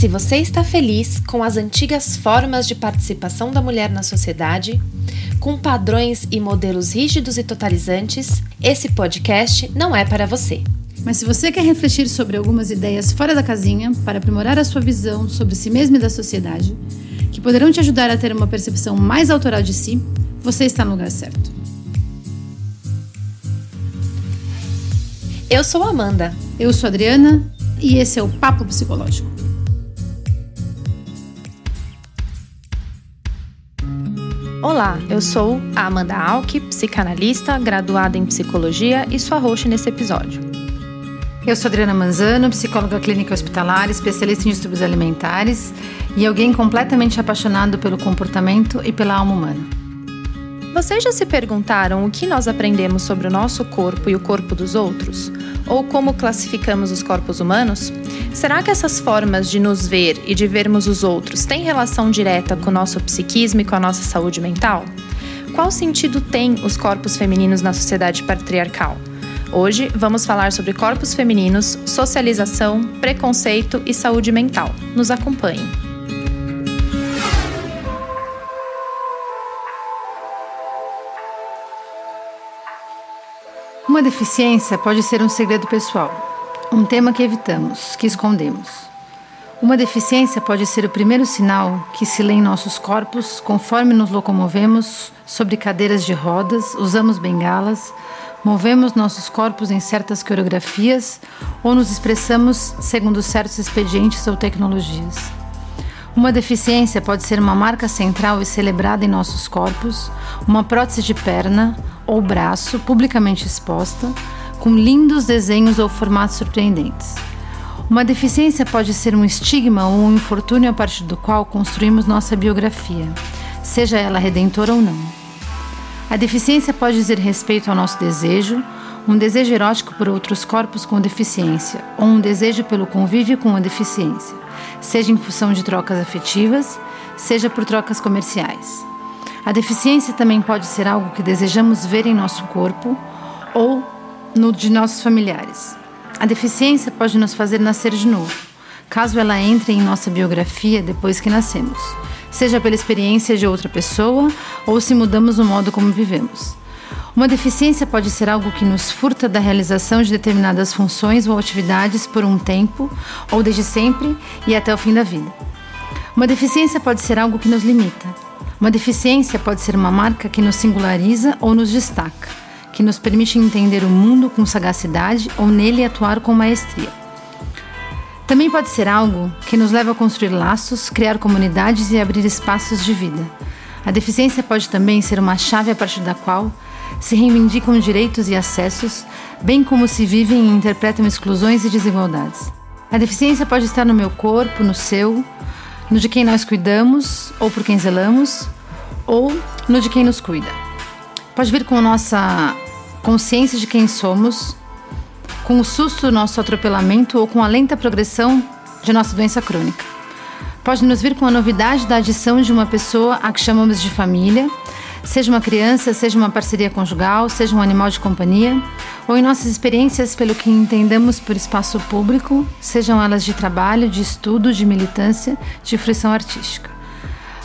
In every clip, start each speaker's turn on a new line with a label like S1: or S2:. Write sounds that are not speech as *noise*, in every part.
S1: Se você está feliz com as antigas formas de participação da mulher na sociedade, com padrões e modelos rígidos e totalizantes, esse podcast não é para você.
S2: Mas se você quer refletir sobre algumas ideias fora da casinha para aprimorar a sua visão sobre si mesmo e da sociedade, que poderão te ajudar a ter uma percepção mais autoral de si, você está no lugar certo.
S1: Eu sou Amanda.
S2: Eu sou Adriana e esse é o Papo Psicológico.
S1: Olá, eu sou a Amanda Alck, psicanalista, graduada em psicologia e sua host nesse episódio.
S2: Eu sou Adriana Manzano, psicóloga clínica hospitalar, especialista em distúrbios alimentares e alguém completamente apaixonado pelo comportamento e pela alma humana.
S1: Vocês já se perguntaram o que nós aprendemos sobre o nosso corpo e o corpo dos outros? Ou como classificamos os corpos humanos? Será que essas formas de nos ver e de vermos os outros têm relação direta com o nosso psiquismo e com a nossa saúde mental? Qual sentido tem os corpos femininos na sociedade patriarcal? Hoje vamos falar sobre corpos femininos, socialização, preconceito e saúde mental. Nos acompanhem.
S2: Uma deficiência pode ser um segredo pessoal, um tema que evitamos, que escondemos. Uma deficiência pode ser o primeiro sinal que se lê em nossos corpos conforme nos locomovemos sobre cadeiras de rodas, usamos bengalas, movemos nossos corpos em certas coreografias ou nos expressamos segundo certos expedientes ou tecnologias. Uma deficiência pode ser uma marca central e celebrada em nossos corpos, uma prótese de perna ou braço publicamente exposta, com lindos desenhos ou formatos surpreendentes. Uma deficiência pode ser um estigma ou um infortúnio a partir do qual construímos nossa biografia, seja ela redentora ou não. A deficiência pode dizer respeito ao nosso desejo, um desejo erótico por outros corpos com deficiência, ou um desejo pelo convívio com a deficiência seja em função de trocas afetivas, seja por trocas comerciais. A deficiência também pode ser algo que desejamos ver em nosso corpo ou no de nossos familiares. A deficiência pode nos fazer nascer de novo, caso ela entre em nossa biografia depois que nascemos, seja pela experiência de outra pessoa ou se mudamos o modo como vivemos. Uma deficiência pode ser algo que nos furta da realização de determinadas funções ou atividades por um tempo, ou desde sempre e até o fim da vida. Uma deficiência pode ser algo que nos limita. Uma deficiência pode ser uma marca que nos singulariza ou nos destaca, que nos permite entender o mundo com sagacidade ou nele atuar com maestria. Também pode ser algo que nos leva a construir laços, criar comunidades e abrir espaços de vida. A deficiência pode também ser uma chave a partir da qual se reivindicam direitos e acessos, bem como se vivem e interpretam exclusões e desigualdades. A deficiência pode estar no meu corpo, no seu, no de quem nós cuidamos ou por quem zelamos, ou no de quem nos cuida. Pode vir com nossa consciência de quem somos, com o susto do nosso atropelamento ou com a lenta progressão de nossa doença crônica. Pode nos vir com a novidade da adição de uma pessoa a que chamamos de família seja uma criança, seja uma parceria conjugal, seja um animal de companhia, ou em nossas experiências pelo que entendamos por espaço público, sejam elas de trabalho, de estudo, de militância, de fruição artística.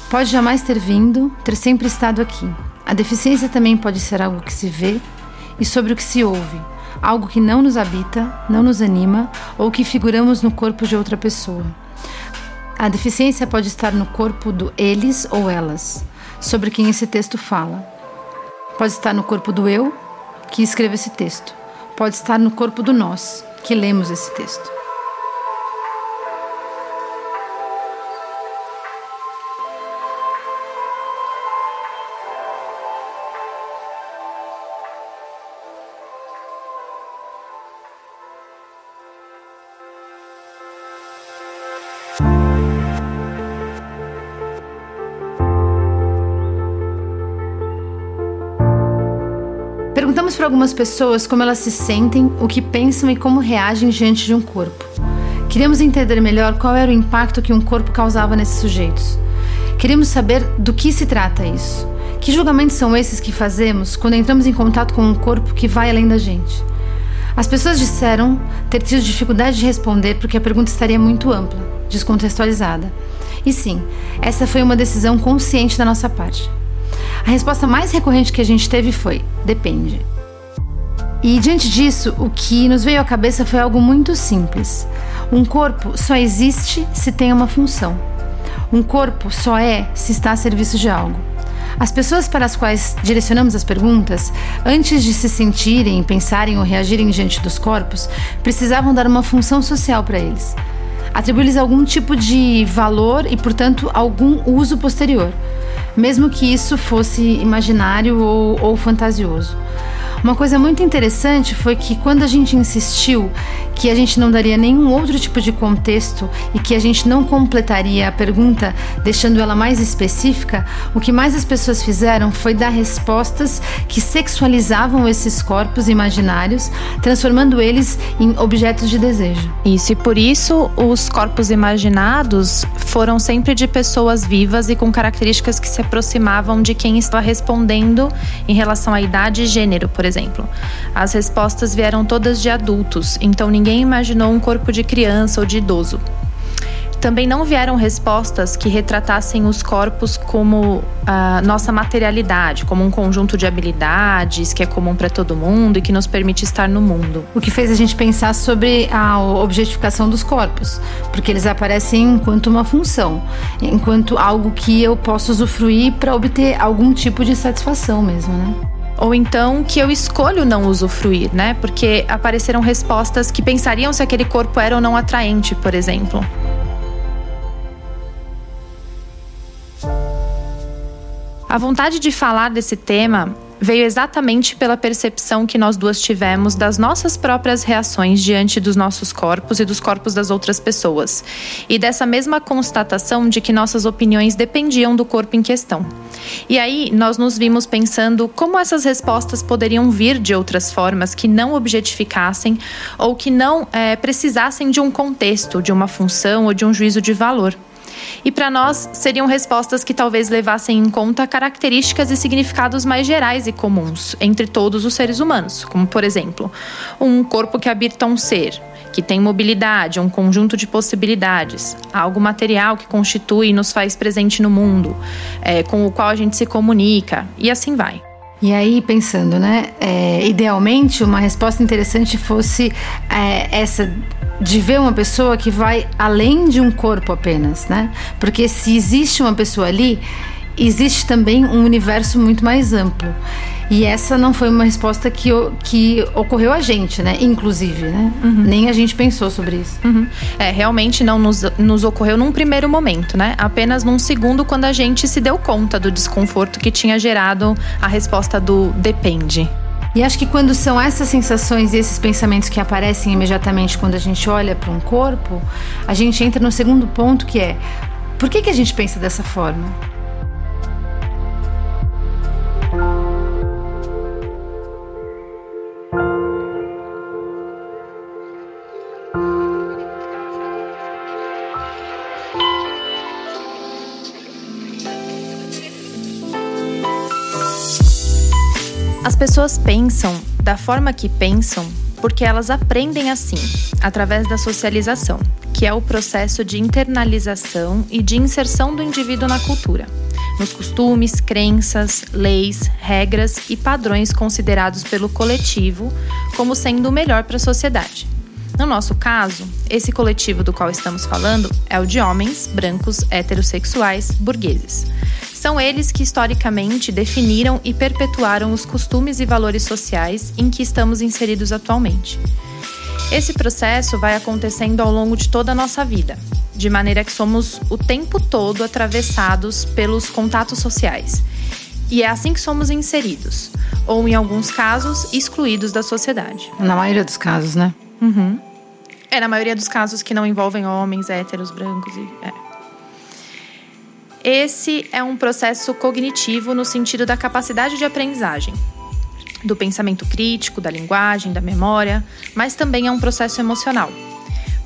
S2: Pode jamais ter vindo, ter sempre estado aqui. A deficiência também pode ser algo que se vê e sobre o que se ouve, algo que não nos habita, não nos anima ou que figuramos no corpo de outra pessoa. A deficiência pode estar no corpo do eles ou elas, sobre quem esse texto fala. Pode estar no corpo do eu, que escreve esse texto. Pode estar no corpo do nós, que lemos esse texto. Para algumas pessoas como elas se sentem, o que pensam e como reagem diante de um corpo. Queríamos entender melhor qual era o impacto que um corpo causava nesses sujeitos. Queríamos saber do que se trata isso. Que julgamentos são esses que fazemos quando entramos em contato com um corpo que vai além da gente? As pessoas disseram ter tido dificuldade de responder porque a pergunta estaria muito ampla, descontextualizada. E sim, essa foi uma decisão consciente da nossa parte. A resposta mais recorrente que a gente teve foi: depende. E diante disso, o que nos veio à cabeça foi algo muito simples. Um corpo só existe se tem uma função. Um corpo só é se está a serviço de algo. As pessoas para as quais direcionamos as perguntas, antes de se sentirem, pensarem ou reagirem diante dos corpos, precisavam dar uma função social para eles. Atribuir-lhes algum tipo de valor e, portanto, algum uso posterior, mesmo que isso fosse imaginário ou, ou fantasioso. Uma coisa muito interessante foi que quando a gente insistiu que a gente não daria nenhum outro tipo de contexto e que a gente não completaria a pergunta deixando ela mais específica, o que mais as pessoas fizeram foi dar respostas que sexualizavam esses corpos imaginários, transformando eles em objetos de desejo.
S1: Isso, e por isso os corpos imaginados foram sempre de pessoas vivas e com características que se aproximavam de quem estava respondendo em relação à idade e gênero, por exemplo exemplo. As respostas vieram todas de adultos, então ninguém imaginou um corpo de criança ou de idoso. Também não vieram respostas que retratassem os corpos como a nossa materialidade, como um conjunto de habilidades que é comum para todo mundo e que nos permite estar no mundo.
S2: O que fez a gente pensar sobre a objetificação dos corpos, porque eles aparecem enquanto uma função, enquanto algo que eu posso usufruir para obter algum tipo de satisfação mesmo, né?
S1: Ou então que eu escolho não usufruir, né? Porque apareceram respostas que pensariam se aquele corpo era ou não atraente, por exemplo. A vontade de falar desse tema veio exatamente pela percepção que nós duas tivemos das nossas próprias reações diante dos nossos corpos e dos corpos das outras pessoas, e dessa mesma constatação de que nossas opiniões dependiam do corpo em questão. E aí nós nos vimos pensando como essas respostas poderiam vir de outras formas que não objetificassem ou que não é, precisassem de um contexto, de uma função ou de um juízo de valor. E para nós, seriam respostas que talvez levassem em conta características e significados mais gerais e comuns entre todos os seres humanos, como, por exemplo, um corpo que habita um ser, que tem mobilidade, um conjunto de possibilidades, algo material que constitui e nos faz presente no mundo, é, com o qual a gente se comunica, e assim vai.
S2: E aí, pensando, né? É, idealmente, uma resposta interessante fosse é, essa de ver uma pessoa que vai além de um corpo apenas, né? Porque se existe uma pessoa ali, existe também um universo muito mais amplo. E essa não foi uma resposta que, que ocorreu a gente, né? Inclusive, né? Uhum. Nem a gente pensou sobre isso.
S1: Uhum. É, realmente não nos, nos ocorreu num primeiro momento, né? Apenas num segundo, quando a gente se deu conta do desconforto que tinha gerado a resposta do depende.
S2: E acho que quando são essas sensações e esses pensamentos que aparecem imediatamente quando a gente olha para um corpo, a gente entra no segundo ponto que é: por que, que a gente pensa dessa forma?
S1: Pessoas pensam da forma que pensam porque elas aprendem assim, através da socialização, que é o processo de internalização e de inserção do indivíduo na cultura, nos costumes, crenças, leis, regras e padrões considerados pelo coletivo como sendo o melhor para a sociedade. No nosso caso, esse coletivo do qual estamos falando é o de homens brancos heterossexuais burgueses. São eles que historicamente definiram e perpetuaram os costumes e valores sociais em que estamos inseridos atualmente. Esse processo vai acontecendo ao longo de toda a nossa vida, de maneira que somos o tempo todo atravessados pelos contatos sociais. E é assim que somos inseridos, ou em alguns casos, excluídos da sociedade.
S2: Na maioria dos casos, né?
S1: Uhum. É, na maioria dos casos que não envolvem homens, héteros, brancos e. É. Esse é um processo cognitivo no sentido da capacidade de aprendizagem, do pensamento crítico, da linguagem, da memória, mas também é um processo emocional.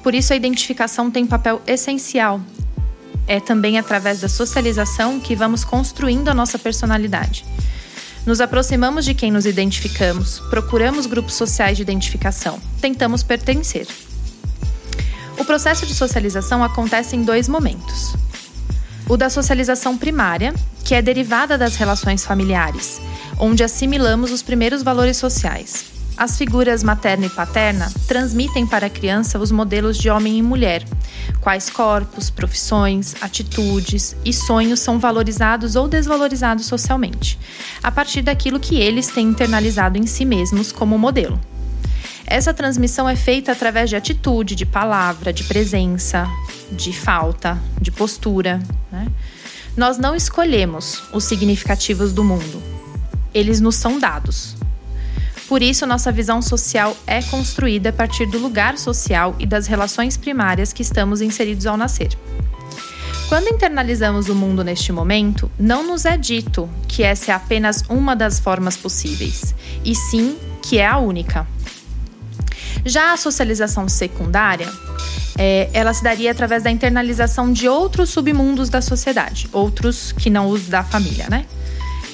S1: Por isso, a identificação tem papel essencial. É também através da socialização que vamos construindo a nossa personalidade. Nos aproximamos de quem nos identificamos, procuramos grupos sociais de identificação, tentamos pertencer. O processo de socialização acontece em dois momentos. O da socialização primária, que é derivada das relações familiares, onde assimilamos os primeiros valores sociais. As figuras materna e paterna transmitem para a criança os modelos de homem e mulher, quais corpos, profissões, atitudes e sonhos são valorizados ou desvalorizados socialmente, a partir daquilo que eles têm internalizado em si mesmos como modelo. Essa transmissão é feita através de atitude, de palavra, de presença, de falta, de postura. Né? Nós não escolhemos os significativos do mundo, eles nos são dados. Por isso, nossa visão social é construída a partir do lugar social e das relações primárias que estamos inseridos ao nascer. Quando internalizamos o mundo neste momento, não nos é dito que essa é apenas uma das formas possíveis, e sim que é a única. Já a socialização secundária, é, ela se daria através da internalização de outros submundos da sociedade, outros que não os da família, né?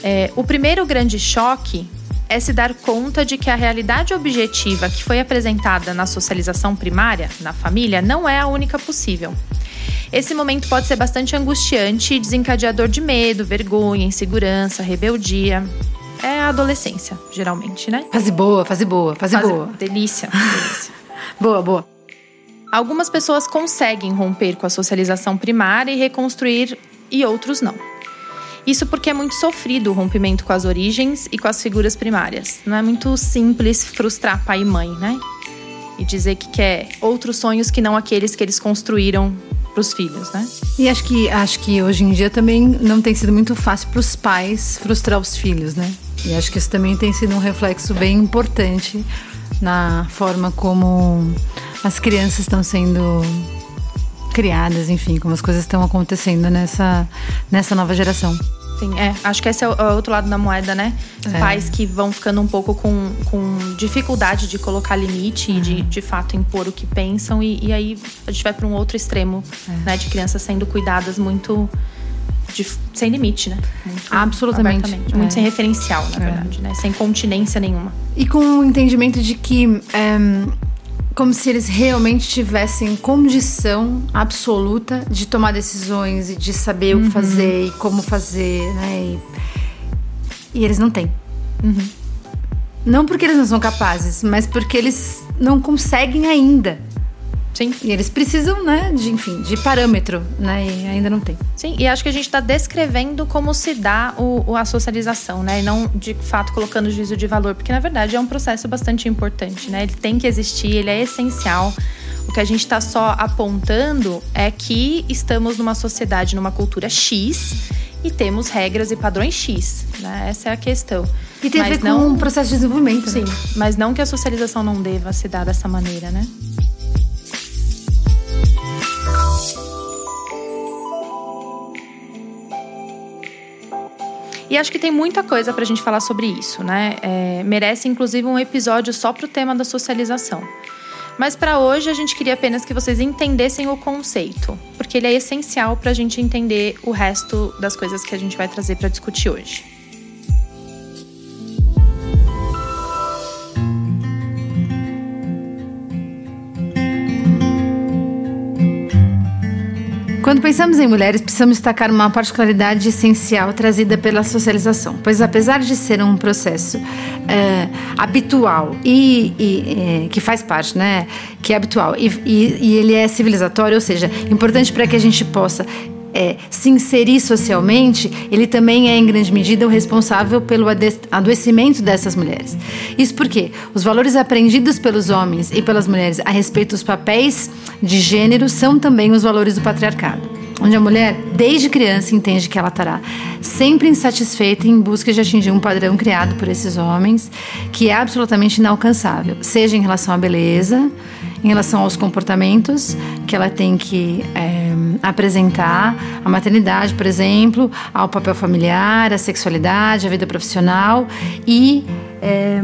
S1: É, o primeiro grande choque é se dar conta de que a realidade objetiva que foi apresentada na socialização primária, na família, não é a única possível. Esse momento pode ser bastante angustiante e desencadeador de medo, vergonha, insegurança, rebeldia é a adolescência, geralmente, né?
S2: Fase boa, fase boa, fase, fase boa.
S1: Delícia, *laughs* delícia.
S2: boa, boa.
S1: Algumas pessoas conseguem romper com a socialização primária e reconstruir, e outros não. Isso porque é muito sofrido o rompimento com as origens e com as figuras primárias. Não é muito simples frustrar pai e mãe, né? E dizer que quer outros sonhos que não aqueles que eles construíram para os filhos, né?
S2: E acho que acho que hoje em dia também não tem sido muito fácil para os pais frustrar os filhos, né? E acho que isso também tem sido um reflexo bem importante na forma como as crianças estão sendo criadas, enfim, como as coisas estão acontecendo nessa, nessa nova geração.
S1: Sim, é. Acho que esse é o, é outro lado da moeda, né? É. Pais que vão ficando um pouco com, com dificuldade de colocar limite uhum. e de, de fato impor o que pensam. E, e aí a gente vai para um outro extremo, é. né? De crianças sendo cuidadas muito de, sem limite, né?
S2: Muito Absolutamente.
S1: Muito é. sem referencial, na é. verdade, né? Sem continência nenhuma.
S2: E com o entendimento de que. Um, como se eles realmente tivessem condição absoluta de tomar decisões e de saber uhum. o que uhum. fazer e como fazer, né? E, e eles não têm. Uhum. Não porque eles não são capazes, mas porque eles não conseguem ainda.
S1: Sim.
S2: E eles precisam, né, de, enfim, de parâmetro, né, e ainda não tem.
S1: Sim, e acho que a gente está descrevendo como se dá o, a socialização, né, e não de fato colocando juízo de valor, porque na verdade é um processo bastante importante, né, ele tem que existir, ele é essencial. O que a gente está só apontando é que estamos numa sociedade, numa cultura X e temos regras e padrões X, né, essa é a questão.
S2: E tem mas a ver não, com um processo de desenvolvimento.
S1: Sim, né? mas não que a socialização não deva se dar dessa maneira, né? E acho que tem muita coisa para a gente falar sobre isso, né? É, merece inclusive um episódio só para o tema da socialização. Mas para hoje a gente queria apenas que vocês entendessem o conceito, porque ele é essencial para a gente entender o resto das coisas que a gente vai trazer para discutir hoje.
S2: Quando pensamos em mulheres, precisamos destacar uma particularidade essencial trazida pela socialização, pois apesar de ser um processo é, habitual e, e é, que faz parte, né, que é habitual e, e, e ele é civilizatório, ou seja, importante para que a gente possa é, se inserir socialmente, ele também é, em grande medida, o responsável pelo adoecimento dessas mulheres. Isso porque os valores aprendidos pelos homens e pelas mulheres a respeito dos papéis de gênero são também os valores do patriarcado. Onde a mulher, desde criança, entende que ela estará sempre insatisfeita em busca de atingir um padrão criado por esses homens que é absolutamente inalcançável, seja em relação à beleza, em relação aos comportamentos que ela tem que é, apresentar, a maternidade, por exemplo, ao papel familiar, à sexualidade, à vida profissional e é,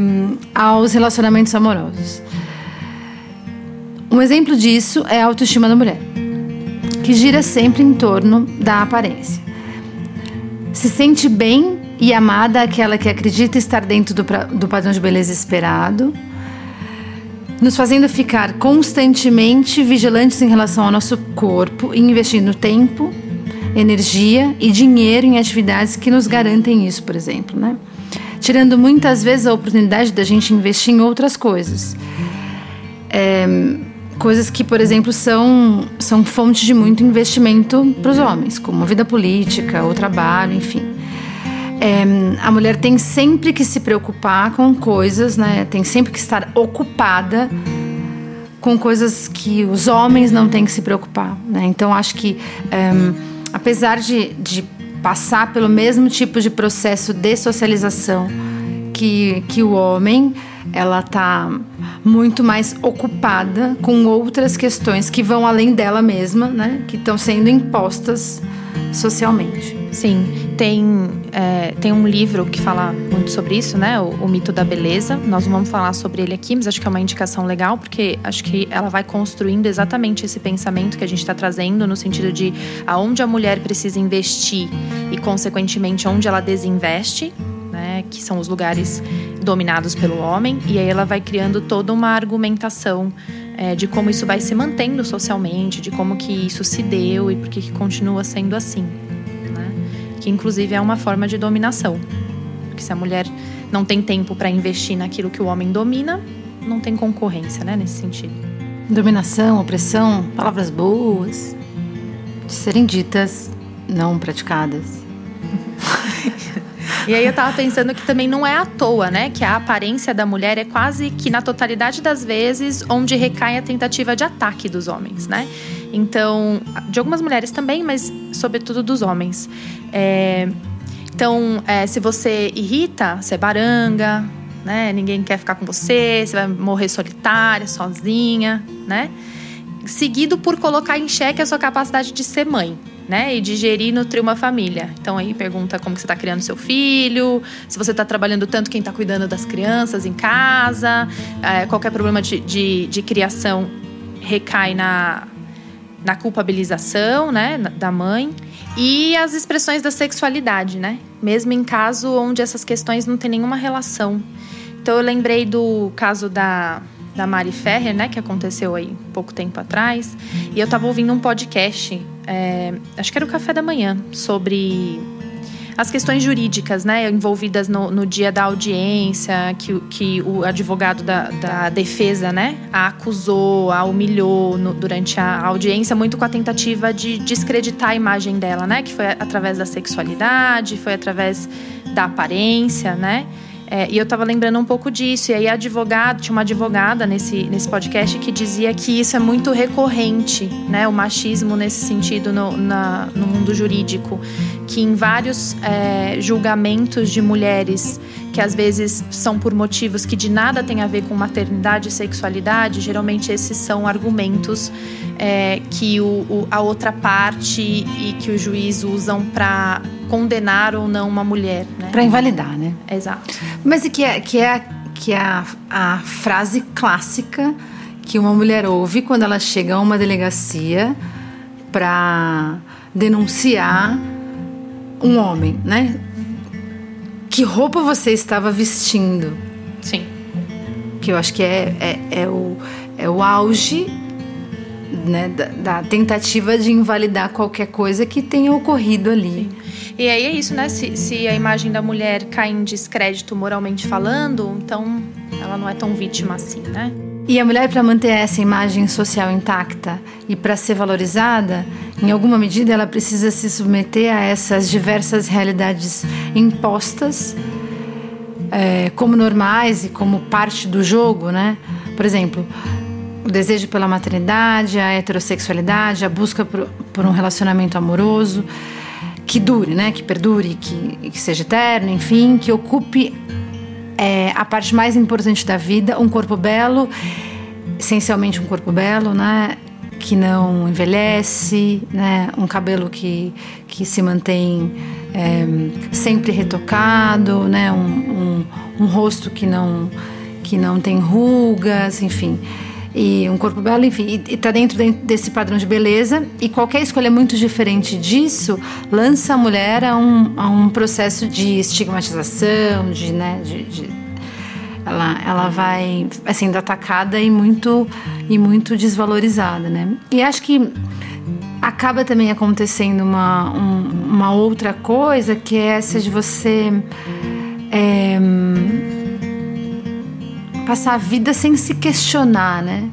S2: aos relacionamentos amorosos. Um exemplo disso é a autoestima da mulher, que gira sempre em torno da aparência. Se sente bem E amada, aquela que acredita estar dentro do, do padrão de beleza esperado, nos fazendo ficar constantemente vigilantes em relação ao nosso corpo e investindo tempo, energia e dinheiro em atividades que nos garantem isso, por exemplo, né? Tirando muitas vezes a oportunidade da gente investir em outras coisas. É, coisas que, por exemplo, são, são fontes de muito investimento para os homens, como a vida política, o trabalho, enfim. É, a mulher tem sempre que se preocupar com coisas, né? Tem sempre que estar ocupada com coisas que os homens não têm que se preocupar, né? Então acho que é, apesar de, de passar pelo mesmo tipo de processo de socialização que, que o homem, ela está muito mais ocupada com outras questões que vão além dela mesma, né? Que estão sendo impostas socialmente.
S1: Sim, tem, é, tem um livro que fala muito sobre isso, né? O, o, mito da beleza. Nós não vamos falar sobre ele aqui, mas acho que é uma indicação legal, porque acho que ela vai construindo exatamente esse pensamento que a gente está trazendo, no sentido de aonde a mulher precisa investir e, consequentemente, onde ela desinveste, né? Que são os lugares dominados pelo homem, e aí ela vai criando toda uma argumentação é, de como isso vai se mantendo socialmente, de como que isso se deu e por que continua sendo assim que inclusive é uma forma de dominação. Porque se a mulher não tem tempo para investir naquilo que o homem domina, não tem concorrência, né, nesse sentido.
S2: Dominação, opressão, palavras boas de serem ditas, não praticadas. *laughs*
S1: E aí eu tava pensando que também não é à toa, né? Que a aparência da mulher é quase que na totalidade das vezes onde recai a tentativa de ataque dos homens, né? Então, de algumas mulheres também, mas sobretudo dos homens. É, então, é, se você irrita, você é baranga, né? Ninguém quer ficar com você, você vai morrer solitária, sozinha, né? Seguido por colocar em xeque a sua capacidade de ser mãe, né? E de gerir e nutrir uma família. Então aí pergunta como que você está criando seu filho, se você está trabalhando tanto quem está cuidando das crianças em casa, é, qualquer problema de, de, de criação recai na, na culpabilização, né, da mãe. E as expressões da sexualidade, né? Mesmo em caso onde essas questões não têm nenhuma relação. Então eu lembrei do caso da, da Mari Ferrer, né? Que aconteceu aí pouco tempo atrás. E eu estava ouvindo um podcast, é, acho que era o Café da Manhã, sobre as questões jurídicas, né, envolvidas no, no dia da audiência, que, que o advogado da, da defesa, né, a acusou, a humilhou no, durante a audiência, muito com a tentativa de descreditar a imagem dela, né, que foi através da sexualidade, foi através da aparência, né. É, e eu estava lembrando um pouco disso. E aí, advogado, tinha uma advogada nesse, nesse podcast que dizia que isso é muito recorrente, né? O machismo nesse sentido no, na, no mundo jurídico. Que em vários é, julgamentos de mulheres, que às vezes são por motivos que de nada tem a ver com maternidade e sexualidade, geralmente esses são argumentos é, que o, o, a outra parte e que o juiz usam para condenar ou não uma mulher. Né?
S2: Para invalidar, né?
S1: Exato.
S2: Mas que é, que é, que é a, a frase clássica que uma mulher ouve quando ela chega a uma delegacia para denunciar um homem, né? Que roupa você estava vestindo?
S1: Sim.
S2: Que eu acho que é, é, é o, é o auge né, da, da, tentativa de invalidar qualquer coisa que tenha ocorrido ali.
S1: Sim. E aí é isso, né? Se, se a imagem da mulher cai em descrédito moralmente falando, então ela não é tão vítima assim, né?
S2: E a mulher, para manter essa imagem social intacta e para ser valorizada, em alguma medida ela precisa se submeter a essas diversas realidades impostas é, como normais e como parte do jogo, né? Por exemplo, o desejo pela maternidade, a heterossexualidade, a busca por, por um relacionamento amoroso que dure, né? Que perdure, que, que seja eterno, enfim, que ocupe é, a parte mais importante da vida, um corpo belo, essencialmente um corpo belo, né? Que não envelhece, né? Um cabelo que, que se mantém é, sempre retocado, né? Um, um, um rosto que não, que não tem rugas, enfim. E um corpo belo, enfim, está dentro desse padrão de beleza. E qualquer escolha muito diferente disso lança a mulher a um, a um processo de estigmatização, de, né, de, de ela, ela vai assim, sendo atacada e muito, e muito desvalorizada, né? E acho que acaba também acontecendo uma, um, uma outra coisa que é essa de você é, passar a vida sem se questionar, né?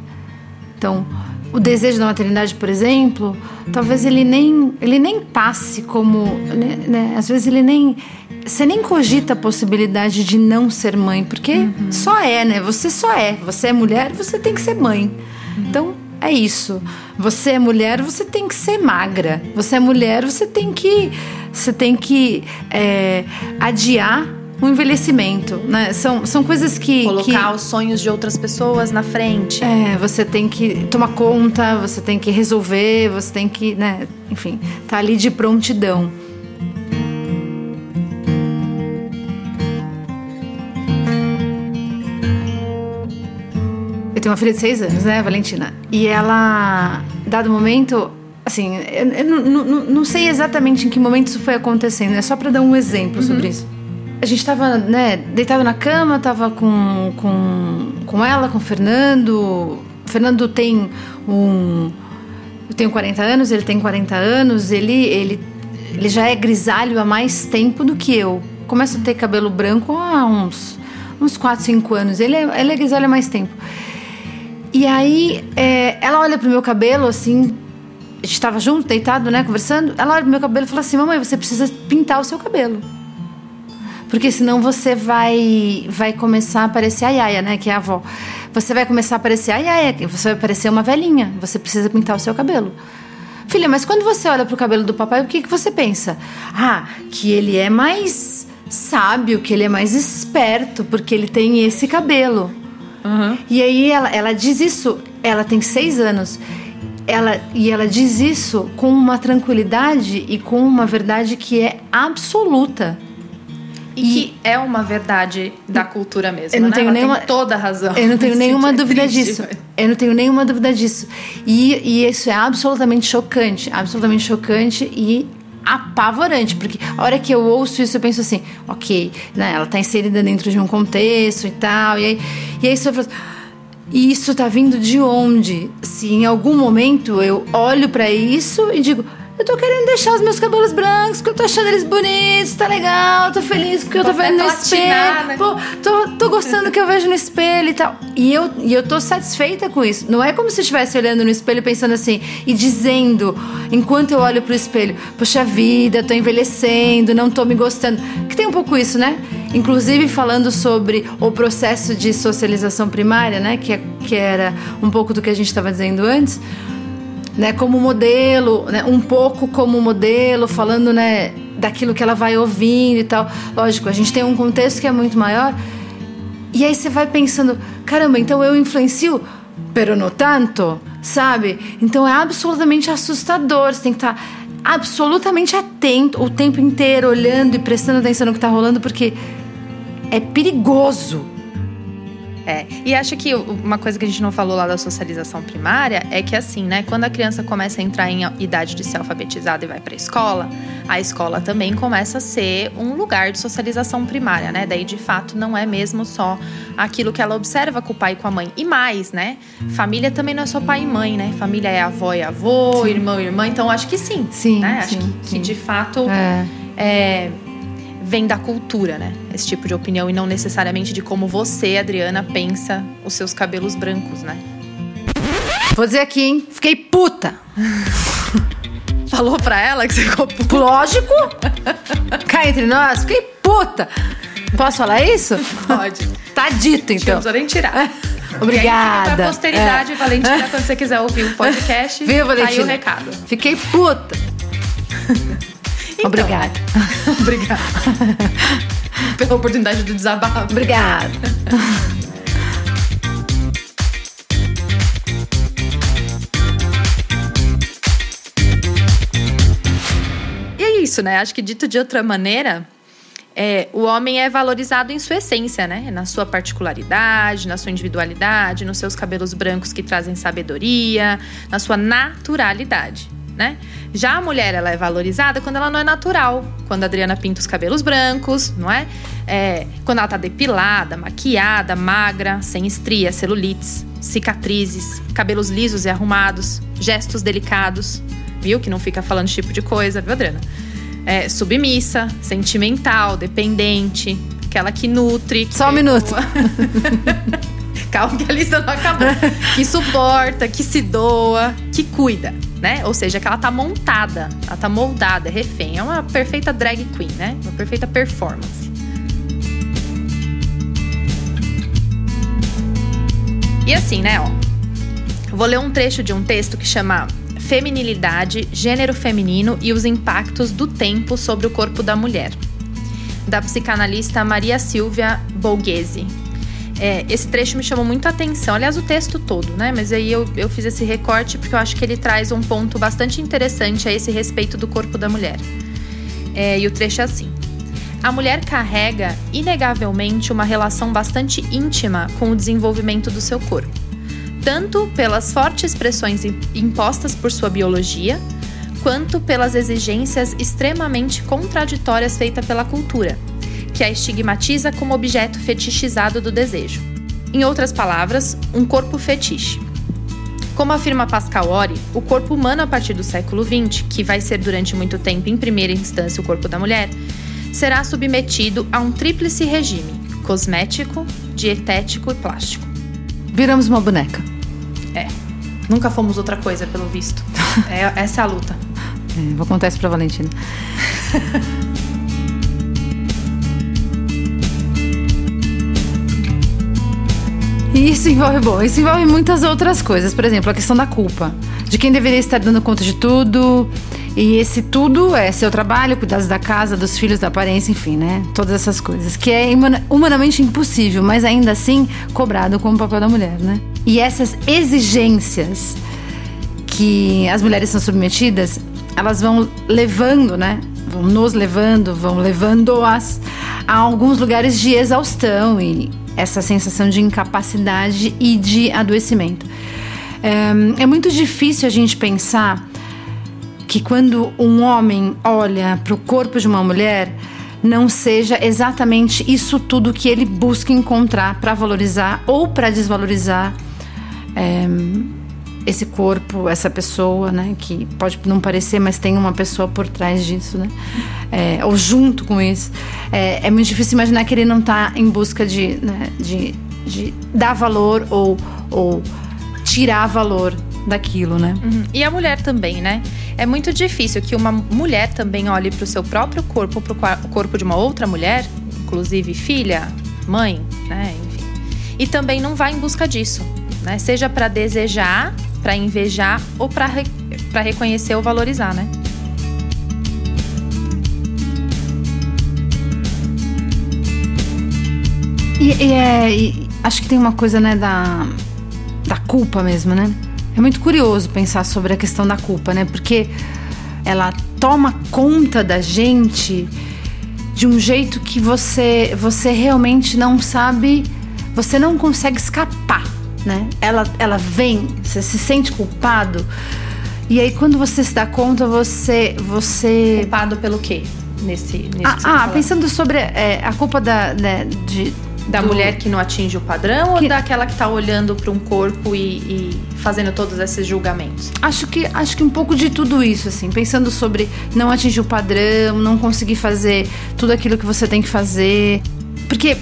S2: Então, o desejo da maternidade, por exemplo, talvez ele nem, ele nem passe como. Né, né, às vezes ele nem. Você nem cogita a possibilidade de não ser mãe, porque uhum. só é, né? Você só é. Você é mulher, você tem que ser mãe. Uhum. Então, é isso. Você é mulher, você tem que ser magra. Você é mulher, você tem que. Você tem que é, adiar o envelhecimento, né? São, são coisas que.
S1: Colocar
S2: que,
S1: os sonhos de outras pessoas na frente.
S2: É, você tem que tomar conta, você tem que resolver, você tem que, né? Enfim, tá ali de prontidão. Eu tenho uma filha de seis anos, né, Valentina? E ela, dado momento, assim, eu, eu não, não, não sei exatamente em que momento isso foi acontecendo, é só para dar um exemplo uhum. sobre isso a gente estava né, deitado na cama, tava com, com, com ela, com o Fernando. O Fernando tem um. Eu tenho 40 anos, ele tem 40 anos, ele, ele, ele já é grisalho há mais tempo do que eu. Começa a ter cabelo branco há uns, uns 4, 5 anos. Ele é, ele é grisalho há mais tempo. E aí é, ela olha pro meu cabelo assim. A gente estava junto, deitado, né, conversando. Ela olha pro meu cabelo e fala assim: Mamãe, você precisa pintar o seu cabelo. Porque senão você vai vai começar a parecer a Yaya, né? Que é a avó. Você vai começar a parecer a Yaya, você vai parecer uma velhinha. Você precisa pintar o seu cabelo. Filha, mas quando você olha pro cabelo do papai, o que, que você pensa? Ah, que ele é mais sábio, que ele é mais esperto, porque ele tem esse cabelo. Uhum. E aí ela, ela diz isso, ela tem seis anos. Ela, e ela diz isso com uma tranquilidade e com uma verdade que é absoluta.
S1: E, que é uma verdade da cultura mesmo,
S2: eu não
S1: né?
S2: Tenho
S1: Ela
S2: nenhuma,
S1: tem toda razão.
S2: Eu não tenho *laughs* nenhuma dúvida triste, disso. Mas... Eu não tenho nenhuma dúvida disso. E, e isso é absolutamente chocante, absolutamente chocante e apavorante, porque a hora que eu ouço isso eu penso assim, ok, né, ela está inserida dentro de um contexto e tal, e aí, e aí você fala e isso tá vindo de onde? Se em algum momento eu olho para isso e digo, eu tô querendo deixar os meus cabelos brancos, porque eu tô achando eles bonitos, tá legal, tô feliz porque eu tô vendo no espelho. Né? Pô, tô, tô gostando do que eu vejo no espelho e tal. E eu, e eu tô satisfeita com isso. Não é como se eu estivesse olhando no espelho pensando assim e dizendo, enquanto eu olho pro espelho, poxa vida, tô envelhecendo, não tô me gostando. Que tem um pouco isso, né? Inclusive falando sobre o processo de socialização primária, né? Que, é, que era um pouco do que a gente estava dizendo antes né, como modelo, né, um pouco como modelo, falando né, daquilo que ela vai ouvindo e tal. Lógico, a gente tem um contexto que é muito maior. E aí você vai pensando, caramba, então eu influencio, pero no tanto, sabe? Então é absolutamente assustador. Você tem que estar absolutamente atento o tempo inteiro, olhando e prestando atenção no que está rolando, porque é perigoso
S1: é, e acho que uma coisa que a gente não falou lá da socialização primária é que assim, né, quando a criança começa a entrar em idade de ser alfabetizada e vai para a escola, a escola também começa a ser um lugar de socialização primária, né? Daí de fato não é mesmo só aquilo que ela observa com o pai e com a mãe. E mais, né? Família também não é só pai e mãe, né? Família é avó e avô, sim. irmão e irmã, então acho que sim.
S2: Sim.
S1: Né?
S2: Sim,
S1: acho que, que de fato é. é vem da cultura, né? Esse tipo de opinião e não necessariamente de como você, Adriana, pensa os seus cabelos brancos, né?
S2: Vou dizer aqui, hein? Fiquei puta. *laughs*
S1: Falou pra ela que você ficou puta?
S2: Lógico. Cá entre nós, fiquei puta. Posso falar isso?
S1: Pode.
S2: Tá dito, então. Não
S1: precisa nem tirar.
S2: Obrigada.
S1: Pra posteridade, é. Valentina, quando você quiser ouvir o podcast, Viu, Valentina? aí o recado.
S2: Fiquei puta.
S1: Então,
S2: Obrigada. *laughs*
S1: Obrigada. Pela oportunidade do desabafo.
S2: Obrigada.
S1: e é isso, né? Acho que dito de outra maneira, É, o homem é valorizado em sua essência, né? Na sua particularidade, na sua individualidade, nos seus cabelos brancos que trazem sabedoria, na sua naturalidade, né? Já a mulher, ela é valorizada quando ela não é natural. Quando a Adriana pinta os cabelos brancos, não é? é quando ela tá depilada, maquiada, magra, sem estrias, celulites, cicatrizes, cabelos lisos e arrumados, gestos delicados, viu? Que não fica falando esse tipo de coisa, viu, Adriana? É, submissa, sentimental, dependente, aquela que nutre. Que
S2: Só um minuto. *laughs*
S1: Calma que a lista não acabou. *laughs* que suporta, que se doa, que cuida, né? Ou seja, que ela tá montada, ela tá moldada, é refém. É uma perfeita drag queen, né? Uma perfeita performance. E assim, né, ó. Vou ler um trecho de um texto que chama Feminilidade, Gênero Feminino e os Impactos do Tempo sobre o Corpo da Mulher, da psicanalista Maria Silvia Bolghese. É, esse trecho me chamou muito a atenção, aliás, o texto todo, né? Mas aí eu, eu fiz esse recorte porque eu acho que ele traz um ponto bastante interessante a esse respeito do corpo da mulher. É, e o trecho é assim. A mulher carrega, inegavelmente, uma relação bastante íntima com o desenvolvimento do seu corpo, tanto pelas fortes pressões impostas por sua biologia, quanto pelas exigências extremamente contraditórias feitas pela cultura, que a estigmatiza como objeto fetichizado do desejo. Em outras palavras, um corpo fetiche. Como afirma Pascal Ori, o corpo humano a partir do século XX, que vai ser durante muito tempo em primeira instância o corpo da mulher, será submetido a um tríplice regime: cosmético, dietético e plástico.
S2: Viramos uma boneca.
S1: É. Nunca fomos outra coisa, pelo visto. *laughs* É, essa é a luta.
S2: É, vou contar isso pra Valentina. *laughs* E isso envolve, bom, isso envolve muitas outras coisas. Por exemplo, a questão da culpa. De quem deveria estar dando conta de tudo. E esse tudo é seu trabalho, cuidar da casa, dos filhos, da aparência, enfim, né? Todas essas coisas. Que é humanamente impossível, mas ainda assim cobrado como papel da mulher, né? E essas exigências que as mulheres são submetidas, elas vão levando, né? Vão nos levando, vão levando-as a alguns lugares de exaustão e essa sensação de incapacidade e de adoecimento. É, é muito difícil a gente pensar que quando um homem olha para o corpo de uma mulher, não seja exatamente isso tudo que ele busca encontrar para valorizar ou para desvalorizar é, esse corpo, essa pessoa, né? Que pode não parecer, mas tem uma pessoa por trás disso, né? É, ou junto com isso. É, é, muito difícil imaginar que ele não está em busca de, né, de, de dar valor ou, ou tirar valor daquilo, né?
S1: Uhum. E a mulher também, né? É muito difícil que uma mulher também olhe para o seu próprio corpo, para o corpo de uma outra mulher, inclusive filha, mãe, né? Enfim. E também não vá em busca disso, né? Seja para desejar para invejar ou para re reconhecer ou valorizar, né?
S2: E, e, é, e acho que tem uma coisa, né, da, da culpa mesmo, né? É muito curioso pensar sobre a questão da culpa, né? Porque ela toma conta da gente de um jeito que você, você realmente não sabe, você não consegue escapar né? Ela, ela vem, você se sente culpado. E aí quando você se dá conta, você você
S1: culpado pelo quê? Nesse, nesse
S2: ah, ah pensando sobre é, a culpa da né, de
S1: da do... mulher que não atinge o padrão que... ou daquela que está olhando para um corpo e, e, fazendo todos esses julgamentos?
S2: Acho que acho que um pouco de tudo isso, assim, pensando sobre não atingir o padrão, não conseguir fazer tudo aquilo que você tem que fazer, porque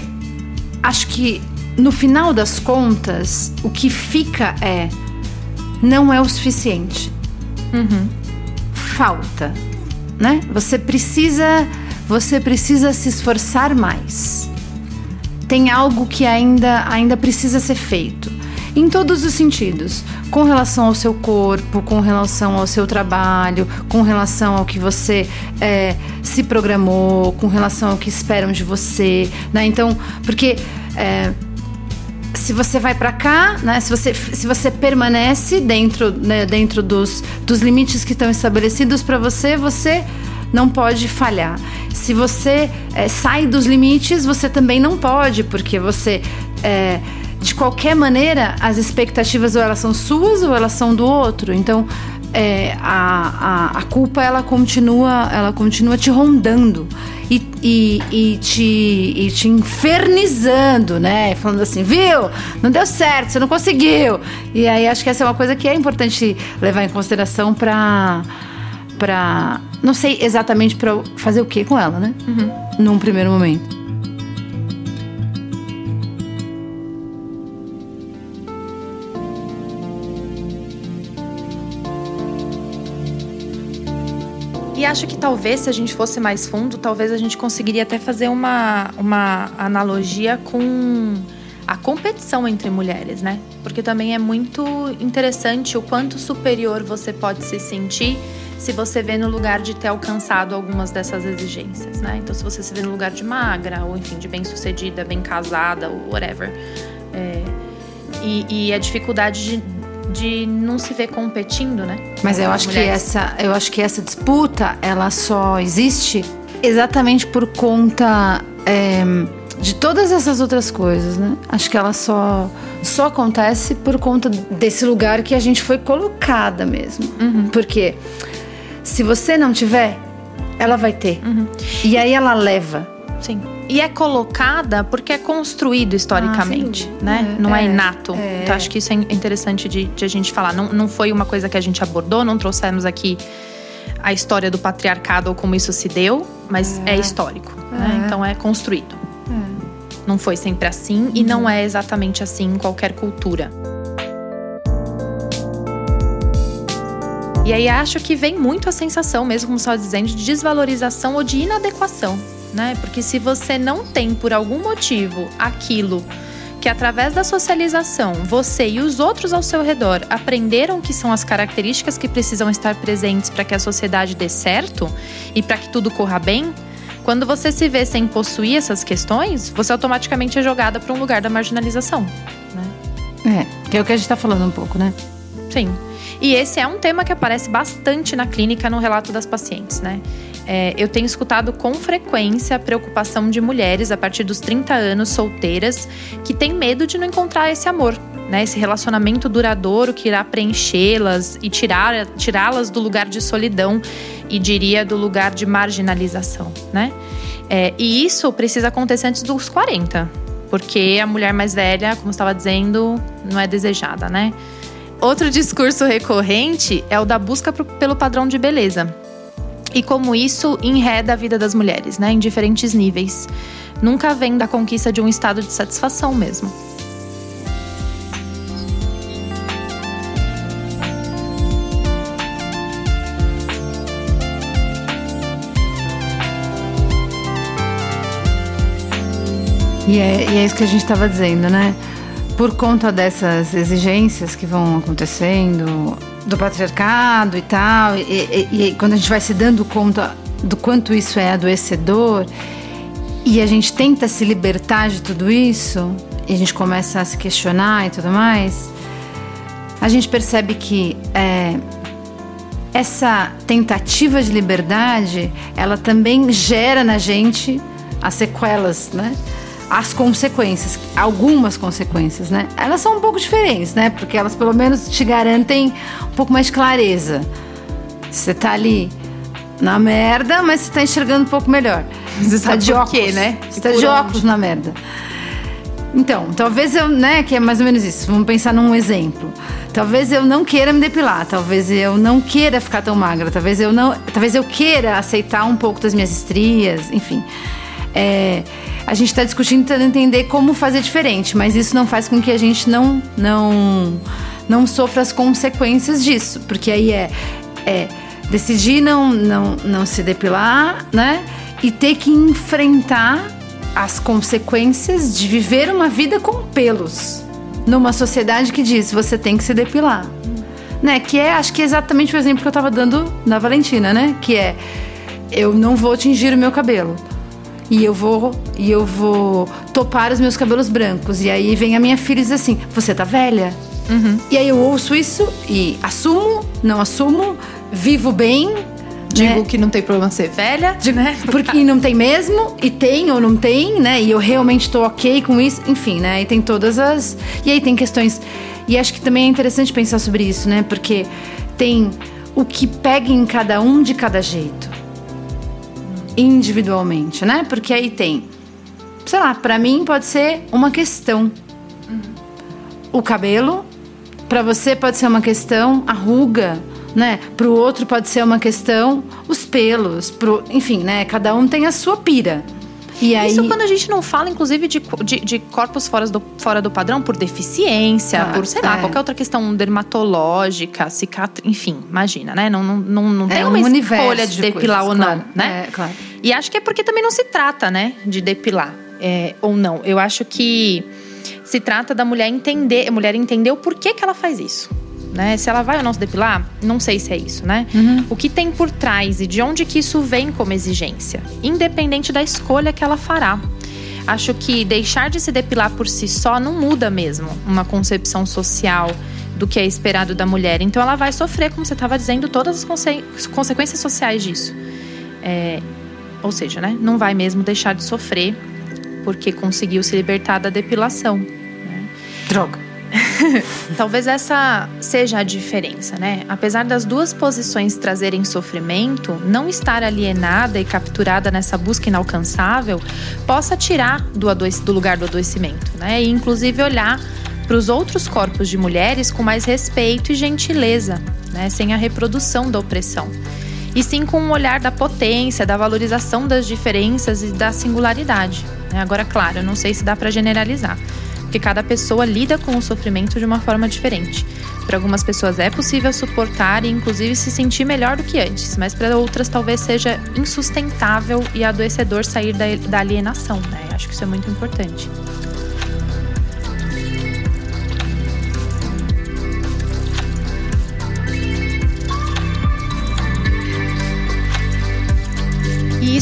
S2: acho que no final das contas, o que fica é não é o suficiente.
S1: Uhum.
S2: Falta, né? Você precisa, você precisa se esforçar mais. Tem algo que ainda, ainda precisa ser feito. Em todos os sentidos, com relação ao seu corpo, com relação ao seu trabalho, com relação ao que você é, se programou, com relação ao que esperam de você, né? Então, porque é, se você vai para cá, né, se, você, se você permanece dentro, né, dentro dos, dos limites que estão estabelecidos para você, você não pode falhar. Se você é, sai dos limites, você também não pode, porque você. É, de qualquer maneira, as expectativas ou elas são suas ou elas são do outro. Então, é, a, a, a, culpa ela continua, ela continua te rondando e, e, e, te, e te infernizando, né? Falando assim, viu? Não deu certo, você não conseguiu. E aí acho que essa é uma coisa que é importante levar em consideração para para não sei exatamente para fazer o que com ela, né? Uhum. Num primeiro momento.
S1: Acho que talvez, se a gente fosse mais fundo, talvez a gente conseguiria até fazer uma, uma analogia com a competição entre mulheres, né? Porque também é muito interessante o quanto superior você pode se sentir se você vê no lugar de ter alcançado algumas dessas exigências, né? Então, se você se vê no lugar de magra, ou enfim, de bem-sucedida, bem casada, ou whatever. É, e, e a dificuldade de de não se ver competindo, né?
S2: Mas eu acho mulheres. que essa, eu acho que essa disputa ela só existe exatamente por conta é, de todas essas outras coisas, né? Acho que ela só só acontece por conta desse lugar que a gente foi colocada mesmo. Uhum. Porque se você não tiver, ela vai ter. Uhum. E aí ela leva.
S1: Sim. E é colocada porque é construído historicamente, ah, né? É, não é, é inato. É. Então acho que isso é interessante de, de, a gente falar. Não, não foi uma coisa que a gente abordou, não trouxemos aqui a história do patriarcado ou como isso se deu, mas é, é histórico. Né? É. Então é construído. É. Não foi sempre assim e não é exatamente assim em qualquer cultura. E aí acho que vem muito a sensação, mesmo como estava dizendo, de desvalorização ou de inadequação né? Porque se você não tem por algum motivo aquilo que através da socialização você e os outros ao seu redor aprenderam que são as características que precisam estar presentes para que a sociedade dê certo e para que tudo corra bem, quando você se vê sem possuir essas questões, você automaticamente é jogada para um lugar da marginalização.
S2: Né? É, que é o que a gente está falando um pouco, né?
S1: Sim. E esse é um tema que aparece bastante na clínica no relato das pacientes, né? É, eu tenho escutado com frequência a preocupação de mulheres a partir dos 30 anos solteiras que têm medo de não encontrar esse amor, né? Esse relacionamento duradouro que irá preenchê-las e tirar, tirá-las do lugar de solidão e diria do lugar de marginalização, né? É, e isso precisa acontecer antes dos 40, porque a mulher mais velha, como estava dizendo, não é desejada, né? Outro discurso recorrente é o da busca pelo padrão de beleza e como isso enreda a vida das mulheres, né, em diferentes níveis. Nunca vem da conquista de um estado de satisfação mesmo.
S2: E é, e é isso que a gente estava dizendo, né? Por conta dessas exigências que vão acontecendo, do patriarcado e tal, e, e, e, quando a gente vai se dando conta do quanto isso é adoecedor, e a gente tenta se libertar de tudo isso, e a gente começa a se questionar e tudo mais, a gente percebe que é, essa tentativa de liberdade, ela também gera na gente as sequelas, né? As consequências, algumas consequências, né? Elas são um pouco diferentes, né? Porque elas pelo menos te garantem um pouco mais de clareza. Você tá ali na merda, mas você tá enxergando um pouco melhor.
S1: Você tá de óculos, quê, né?
S2: Você tá de óculos na merda. Então, talvez eu, né, que é mais ou menos isso. Vamos pensar num exemplo. Talvez eu não queira me depilar, talvez eu não queira ficar tão magra, talvez eu não, talvez eu queira aceitar um pouco das minhas estrias, enfim. É, a gente está discutindo tentando entender como fazer diferente, mas isso não faz com que a gente não não não sofra as consequências disso, porque aí é, é decidir não, não não se depilar, né? E ter que enfrentar as consequências de viver uma vida com pelos numa sociedade que diz você tem que se depilar, né? Que é acho que é exatamente o exemplo que eu estava dando na Valentina, né? Que é eu não vou tingir o meu cabelo e eu vou e eu vou topar os meus cabelos brancos. E aí vem a minha filha e diz assim: Você tá velha? Uhum. E aí eu ouço isso e assumo, não assumo, vivo bem,
S1: Digo né? que não tem problema ser velha,
S2: Digo, né? *laughs* Porque não tem mesmo, e tem ou não tem, né? E eu realmente tô ok com isso, enfim, né? E tem todas as. E aí tem questões. E acho que também é interessante pensar sobre isso, né? Porque tem o que pega em cada um de cada jeito. Individualmente, né? Porque aí tem. Sei lá, para mim pode ser uma questão. O cabelo, para você pode ser uma questão, a ruga né? Para o outro pode ser uma questão os pelos, pro, enfim, né? Cada um tem a sua pira.
S1: E aí... Isso quando a gente não fala, inclusive, de, de, de corpos fora do, fora do padrão por deficiência, ah, por, sei lá, é. qualquer outra questão dermatológica, cicatriz, enfim, imagina, né? Não, não, não, não tem é uma um escolha de, de depilar coisas, ou não, claro, né? É, claro. E acho que é porque também não se trata, né, de depilar é, ou não. Eu acho que se trata da mulher entender, a mulher entender o porquê que ela faz isso né? Se ela vai ou não se depilar, não sei se é isso, né? Uhum. O que tem por trás e de onde que isso vem como exigência, independente da escolha que ela fará. Acho que deixar de se depilar por si só não muda mesmo uma concepção social do que é esperado da mulher. Então ela vai sofrer, como você estava dizendo, todas as conse consequências sociais disso. É, ou seja, né, não vai mesmo deixar de sofrer porque conseguiu se libertar da depilação. Né?
S2: Droga. *laughs*
S1: Talvez essa seja a diferença, né? Apesar das duas posições trazerem sofrimento, não estar alienada e capturada nessa busca inalcançável possa tirar do, do lugar do adoecimento, né? E inclusive olhar para os outros corpos de mulheres com mais respeito e gentileza, né? Sem a reprodução da opressão. E sim com um olhar da potência, da valorização das diferenças e da singularidade. Né? Agora, claro, eu não sei se dá para generalizar porque cada pessoa lida com o sofrimento de uma forma diferente. Para algumas pessoas é possível suportar e, inclusive, se sentir melhor do que antes, mas para outras talvez seja insustentável e adoecedor sair da, alienação. Né? Acho que isso é muito importante.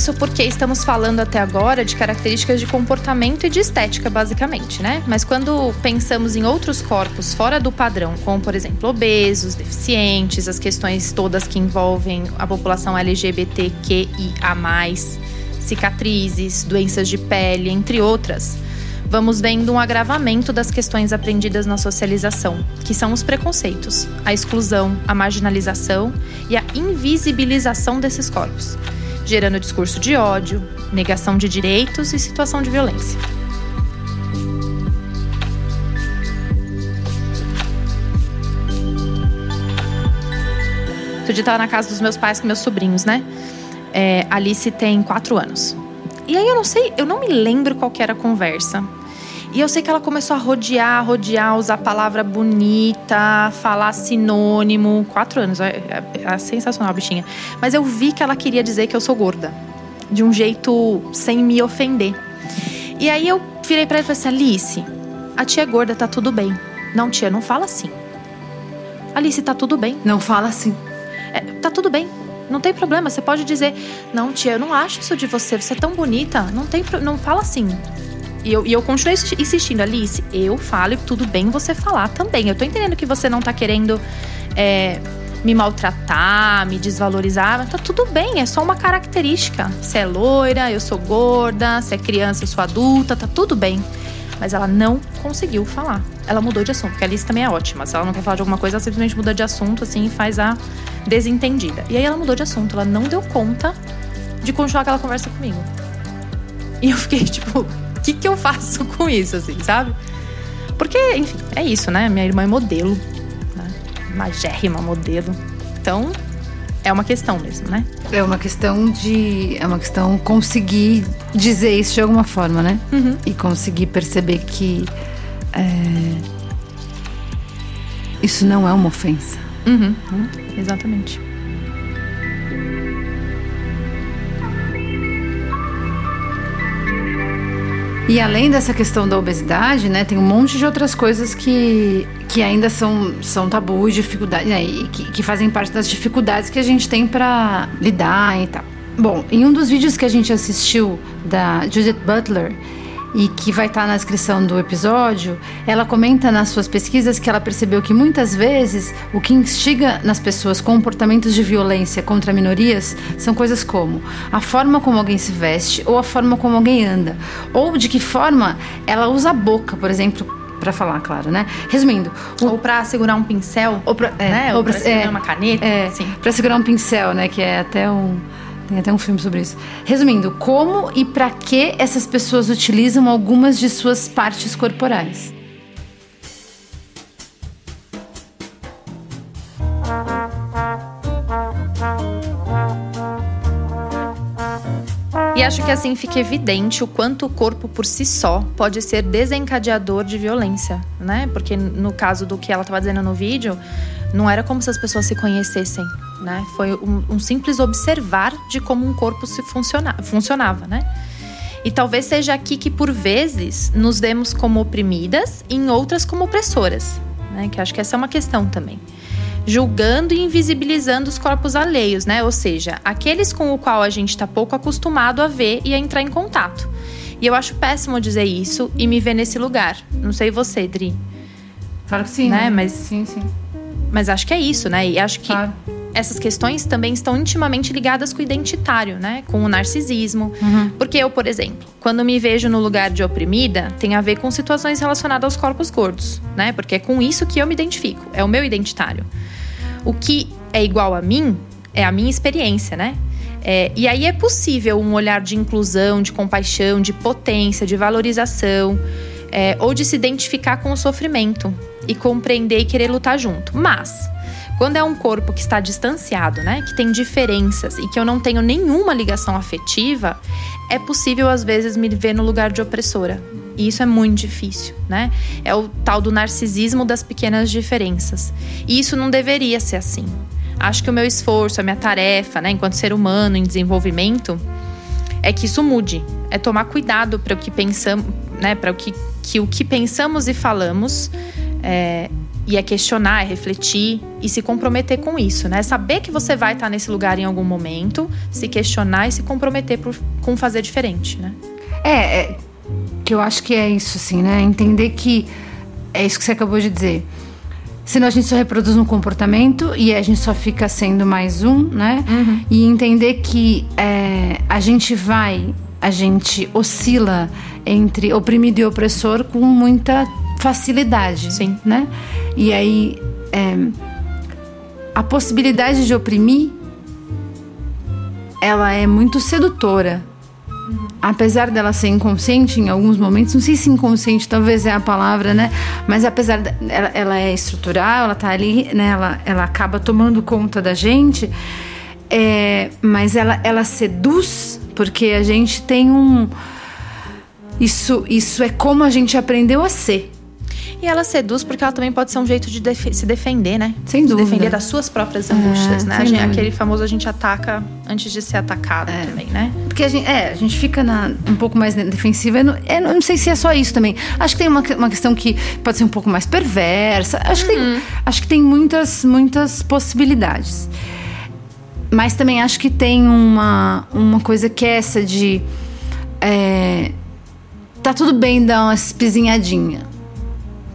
S1: Isso porque estamos falando até agora de características de comportamento e de estética, basicamente, né? Mas quando pensamos em outros corpos fora do padrão, como por exemplo obesos, deficientes, as questões todas que envolvem a população LGBTQIA, cicatrizes, doenças de pele, entre outras, vamos vendo um agravamento das questões aprendidas na socialização, que são os preconceitos, a exclusão, a marginalização e a invisibilização desses corpos gerando discurso de ódio, negação de direitos e situação de violência. Outro dia estava na casa dos meus pais com meus sobrinhos, né? É, Alice tem quatro anos. E aí eu não sei, eu não me lembro qual era a conversa. E eu sei que ela começou a rodear, rodear, usar palavra bonita, falar sinônimo. Quatro anos, é, é, é sensacional, bichinha. Mas eu vi que ela queria dizer que eu sou gorda. De um jeito sem me ofender. E aí eu virei pra ela e falei assim: Alice, a tia é gorda, tá tudo bem. Não, tia, não fala assim. Alice, tá tudo bem.
S2: Não fala assim.
S1: É, tá tudo bem. Não tem problema, você pode dizer, não, tia, eu não acho isso de você, você é tão bonita, não tem, não fala assim. E eu, e eu continuei insistindo, Alice, eu falo e tudo bem você falar também. Eu tô entendendo que você não tá querendo é, me maltratar, me desvalorizar, mas tá tudo bem, é só uma característica. Você é loira, eu sou gorda, você é criança, eu sou adulta, tá tudo bem. Mas ela não conseguiu falar. Ela mudou de assunto, porque a Alice também é ótima. Se ela não quer falar de alguma coisa, ela simplesmente muda de assunto, assim, e faz a desentendida. E aí ela mudou de assunto, ela não deu conta de continuar aquela conversa comigo. E eu fiquei tipo, que, que eu faço *laughs* com isso, assim, sabe? Porque, enfim, é isso, né? Minha irmã é modelo, né? Magérrima modelo. Então, é uma questão mesmo, né?
S2: É uma questão de. É uma questão conseguir dizer isso de alguma forma, né? Uhum. E conseguir perceber que. É, isso não é uma ofensa.
S1: Uhum. Exatamente.
S2: E além dessa questão da obesidade, né, tem um monte de outras coisas que, que ainda são, são tabu e dificuldades, né, que, que fazem parte das dificuldades que a gente tem para lidar e tal. Bom, em um dos vídeos que a gente assistiu da Judith Butler, e que vai estar na descrição do episódio, ela comenta nas suas pesquisas que ela percebeu que muitas vezes o que instiga nas pessoas comportamentos de violência contra minorias são coisas como a forma como alguém se veste ou a forma como alguém anda, ou de que forma ela usa a boca, por exemplo, para falar, claro, né? Resumindo,
S1: o... ou para segurar um pincel,
S2: ou para
S1: é, né? ou, ou para segurar é, uma caneta,
S2: é, para segurar um pincel, né? Que é até um tem até um filme sobre isso. Resumindo, como e para que essas pessoas utilizam algumas de suas partes corporais?
S1: E acho que assim fica evidente o quanto o corpo por si só pode ser desencadeador de violência, né? Porque no caso do que ela estava dizendo no vídeo, não era como se as pessoas se conhecessem, né? Foi um, um simples observar de como um corpo se funciona, funcionava, né? E talvez seja aqui que por vezes nos vemos como oprimidas e em outras como opressoras, né? Que acho que essa é uma questão também julgando e invisibilizando os corpos alheios, né? Ou seja, aqueles com o qual a gente está pouco acostumado a ver e a entrar em contato. E eu acho péssimo dizer isso e me ver nesse lugar. Não sei você, Dri.
S2: Claro que sim.
S1: Né? Mas,
S2: sim, sim.
S1: Mas acho que é isso, né? E acho que claro. Essas questões também estão intimamente ligadas com o identitário, né? Com o narcisismo. Uhum. Porque eu, por exemplo, quando me vejo no lugar de oprimida, tem a ver com situações relacionadas aos corpos gordos, né? Porque é com isso que eu me identifico. É o meu identitário. O que é igual a mim é a minha experiência, né? É, e aí é possível um olhar de inclusão, de compaixão, de potência, de valorização, é, ou de se identificar com o sofrimento e compreender e querer lutar junto. Mas, quando é um corpo que está distanciado, né, que tem diferenças e que eu não tenho nenhuma ligação afetiva, é possível às vezes me ver no lugar de opressora. E isso é muito difícil, né? É o tal do narcisismo das pequenas diferenças. E isso não deveria ser assim. Acho que o meu esforço, a minha tarefa, né, enquanto ser humano em desenvolvimento, é que isso mude. É tomar cuidado para o que pensamos, né, para o que, que o que pensamos e falamos é, e é questionar, é refletir e se comprometer com isso, né? Saber que você vai estar nesse lugar em algum momento, se questionar e se comprometer por, com fazer diferente, né?
S2: É, é, que eu acho que é isso, assim, né? Entender que é isso que você acabou de dizer. Senão a gente só reproduz um comportamento e a gente só fica sendo mais um, né? Uhum. E entender que é, a gente vai, a gente oscila entre oprimido e opressor com muita facilidade,
S1: Sim.
S2: né? E aí é, a possibilidade de oprimir ela é muito sedutora apesar dela ser inconsciente em alguns momentos, não sei se inconsciente talvez é a palavra, né? Mas apesar dela ela é estrutural, ela tá ali, né? Ela, ela acaba tomando conta da gente, é, mas ela, ela seduz porque a gente tem um isso, isso é como a gente aprendeu a ser.
S1: E ela seduz porque ela também pode ser um jeito de def se defender, né?
S2: Sem dúvida.
S1: Se defender das suas próprias angústias, é, né? Gente, aquele famoso a gente ataca antes de ser atacado é. também, né?
S2: Porque a gente, é, a gente fica na, um pouco mais defensiva. Eu não, eu não sei se é só isso também. Acho que tem uma, uma questão que pode ser um pouco mais perversa. Acho, uhum. que, tem, uhum. acho que tem muitas, muitas possibilidades. Mas também acho que tem uma, uma coisa que é essa de. É, tá tudo bem dar uma espizinhadinha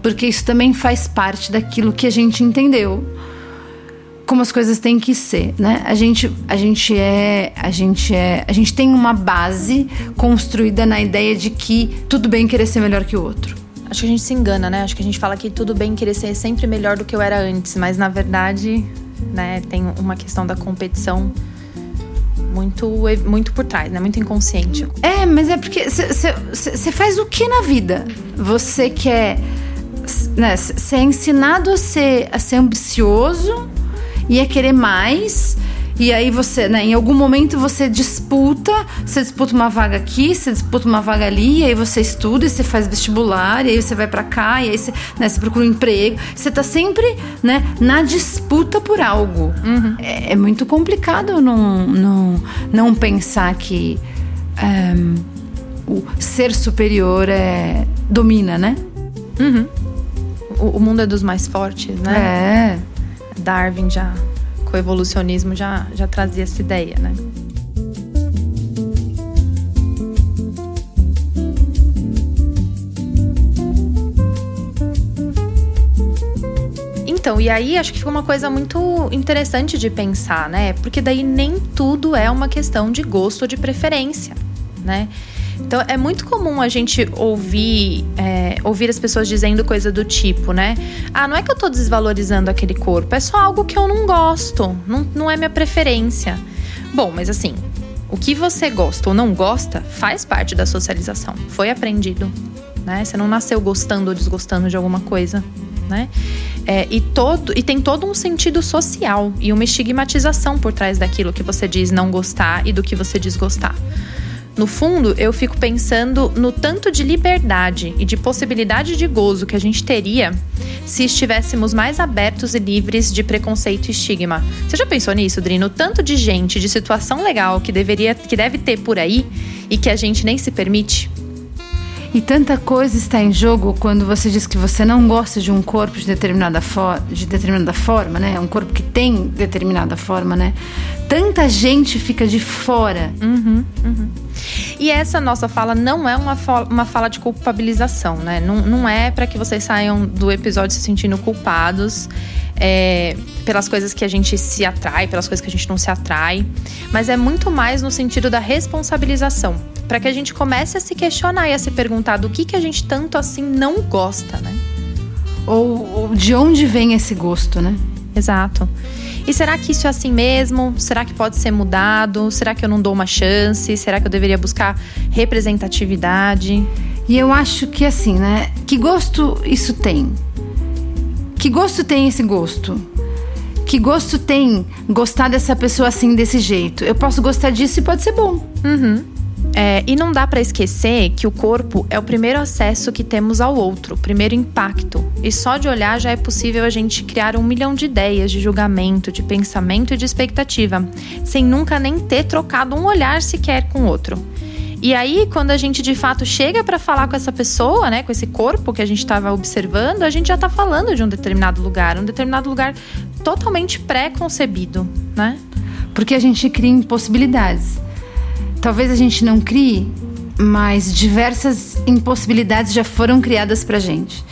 S2: porque isso também faz parte daquilo que a gente entendeu como as coisas têm que ser, né? A gente, a gente é, a gente é, a gente tem uma base construída na ideia de que tudo bem querer ser melhor que o outro.
S1: Acho que a gente se engana, né? Acho que a gente fala que tudo bem querer ser sempre melhor do que eu era antes, mas na verdade, né, tem uma questão da competição muito muito por trás, né? Muito inconsciente.
S2: É, mas é porque você faz o que na vida? Você quer né, ser ensinado a ser, a ser ambicioso e a querer mais. E aí você, né, em algum momento você disputa, você disputa uma vaga aqui, você disputa uma vaga ali, e aí você estuda, e você faz vestibular, e aí você vai para cá, e aí você, né, você procura um emprego. Você tá sempre, né, na disputa por algo. Uhum. É, é, muito complicado não, não, não pensar que um, ehm, o ser superior é, domina, né?
S1: Uhum o, o mundo é dos mais fortes,
S2: né?
S1: É. Darwin já, com o evolucionismo, já, já trazia essa ideia, né? Então, e aí acho que fica uma coisa muito interessante de pensar, né? Porque daí nem tudo é uma questão de gosto ou de preferência, né? Então é muito comum a gente ouvir, é, ouvir as pessoas dizendo coisa do tipo, né? Ah, não é que eu tô desvalorizando aquele corpo, é só algo que eu não gosto, não, não é minha preferência. Bom, mas assim, o que você gosta ou não gosta faz parte da socialização, foi aprendido, né? Você não nasceu gostando ou desgostando de alguma coisa. Né? É, e, todo, e tem todo um sentido social e uma estigmatização por trás daquilo que você diz não gostar e do que você diz gostar. No fundo, eu fico pensando no tanto de liberdade e de possibilidade de gozo que a gente teria se estivéssemos mais abertos e livres de preconceito e estigma. Você já pensou nisso, Drino? Tanto de gente, de situação legal que deveria, que deve ter por aí e que a gente nem se permite?
S2: E tanta coisa está em jogo quando você diz que você não gosta de um corpo de determinada, de determinada forma, né? Um corpo que tem determinada forma, né? Tanta gente fica de fora.
S1: Uhum, uhum. E essa nossa fala não é uma, uma fala de culpabilização, né? Não, não é para que vocês saiam do episódio se sentindo culpados é, pelas coisas que a gente se atrai, pelas coisas que a gente não se atrai, mas é muito mais no sentido da responsabilização, para que a gente comece a se questionar e a se perguntar do que, que a gente tanto assim não gosta, né?
S2: Ou, ou de onde vem esse gosto, né?
S1: Exato. E será que isso é assim mesmo? Será que pode ser mudado? Será que eu não dou uma chance? Será que eu deveria buscar representatividade?
S2: E eu acho que assim, né? Que gosto isso tem? Que gosto tem esse gosto? Que gosto tem gostar dessa pessoa assim, desse jeito? Eu posso gostar disso e pode ser bom.
S1: Uhum. É, e não dá para esquecer que o corpo é o primeiro acesso que temos ao outro, o primeiro impacto. E só de olhar já é possível a gente criar um milhão de ideias, de julgamento, de pensamento e de expectativa, sem nunca nem ter trocado um olhar sequer com o outro. E aí, quando a gente de fato chega para falar com essa pessoa, né, com esse corpo que a gente estava observando, a gente já está falando de um determinado lugar, um determinado lugar totalmente pré-concebido, né?
S2: Porque a gente cria impossibilidades. Talvez a gente não crie, mas diversas impossibilidades já foram criadas para gente.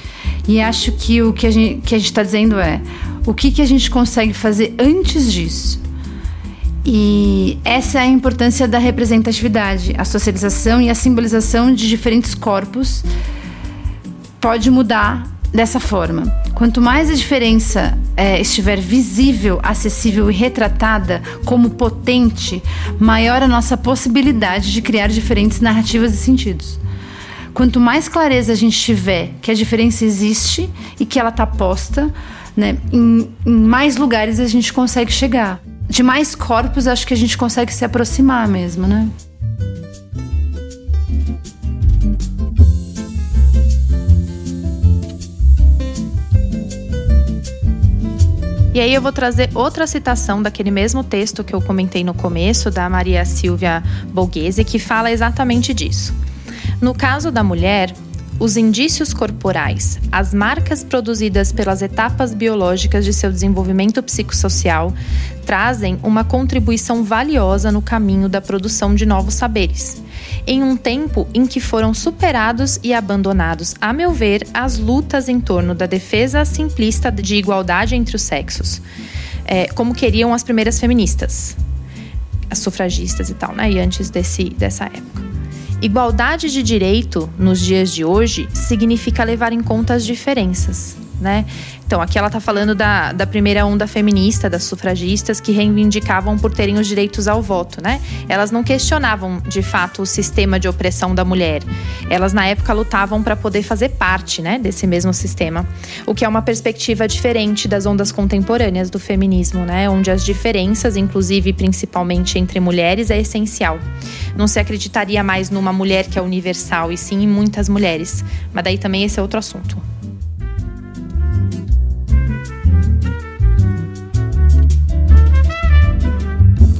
S2: E acho que o que a gente está dizendo é o que, que a gente consegue fazer antes disso e essa é a importância da representatividade, a socialização e a simbolização de diferentes corpos pode mudar dessa forma. Quanto mais a diferença é, estiver visível, acessível e retratada como potente, maior a nossa possibilidade de criar diferentes narrativas e sentidos. Quanto mais clareza a gente tiver que a diferença existe e que ela está posta, né, em, em mais lugares a gente consegue chegar de mais corpos, acho que a gente consegue se aproximar mesmo, né?
S1: E aí eu vou trazer outra citação daquele mesmo texto que eu comentei no começo, da Maria Silvia Borghese, que fala exatamente disso. No caso da mulher, os indícios corporais, as marcas produzidas pelas etapas biológicas de seu desenvolvimento psicossocial, trazem uma contribuição valiosa no caminho da produção de novos saberes. Em um tempo em que foram superados e abandonados, a meu ver, as lutas em torno da defesa simplista de igualdade entre os sexos, é, como queriam as primeiras feministas, as sufragistas e tal, né? E antes desse, dessa época. Igualdade de direito nos dias de hoje significa levar em conta as diferenças, né? Então, aqui ela está falando da, da primeira onda feminista, das sufragistas, que reivindicavam por terem os direitos ao voto, né? Elas não questionavam, de fato, o sistema de opressão da mulher. Elas, na época, lutavam para poder fazer parte, né, desse mesmo sistema. O que é uma perspectiva diferente das ondas contemporâneas do feminismo, né? Onde as diferenças, inclusive, principalmente entre mulheres, é essencial. Não se acreditaria mais numa mulher que é universal, e sim em muitas mulheres. Mas daí também esse é outro assunto.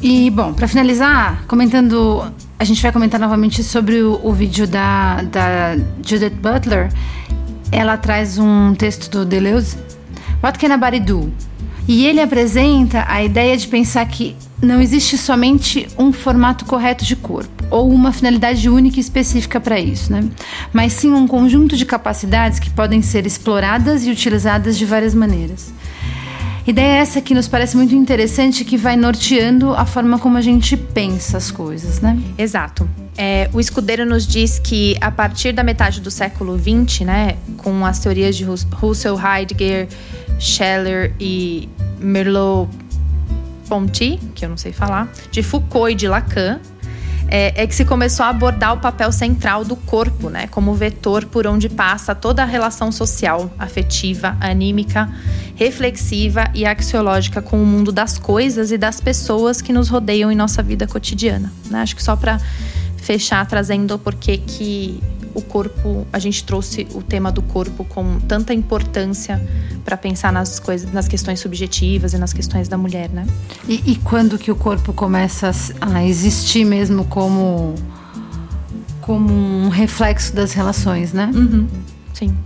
S2: E, bom, para finalizar, comentando. A gente vai comentar novamente sobre o, o vídeo da, da Judith Butler. Ela traz um texto do Deleuze, What Can a Body Do? E ele apresenta a ideia de pensar que não existe somente um formato correto de corpo ou uma finalidade única e específica para isso, né? Mas sim um conjunto de capacidades que podem ser exploradas e utilizadas de várias maneiras. Ideia é essa que nos parece muito interessante, que vai norteando a forma como a gente pensa as coisas, né?
S1: Exato. É, o escudeiro nos diz que a partir da metade do século XX, né, com as teorias de Russell, Heidegger, Scheller e Merleau-Ponty, que eu não sei falar, de Foucault e de Lacan, é, é, que se começou a abordar o papel central do corpo, né, como vetor por onde passa toda a relação social, afetiva, anímica, reflexiva e axiológica com o mundo das coisas e das pessoas que nos rodeiam em nossa vida cotidiana. Né? Acho que só para fechar trazendo o porquê que o corpo, a gente trouxe o tema do corpo com tanta importância para pensar nas coisas, nas questões subjetivas e nas questões da mulher, né?
S2: E, e quando que o corpo começa a existir mesmo como como um reflexo das relações, né?
S1: Uhum. Sim.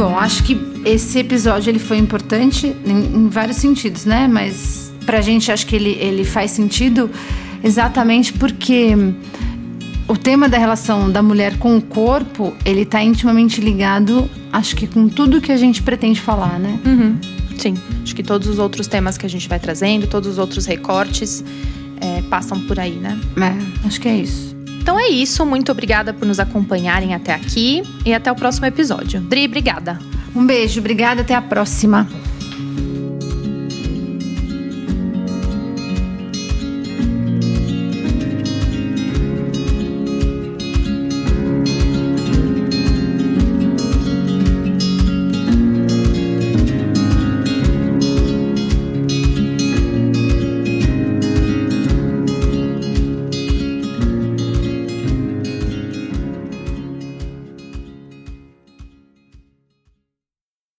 S2: Bom, acho que esse episódio ele foi importante em, em vários sentidos, né? Mas pra gente acho que ele, ele faz sentido exatamente porque o tema da relação da mulher com o corpo, ele tá intimamente ligado, acho que com tudo que a gente pretende falar, né?
S1: Uhum. Sim, acho que todos os outros temas que a gente vai trazendo, todos os outros recortes é, passam por aí, né?
S2: É, acho que é isso.
S1: Então é isso, muito obrigada por nos acompanharem até aqui e até o próximo episódio. Dri, obrigada.
S2: Um beijo, obrigada, até a próxima.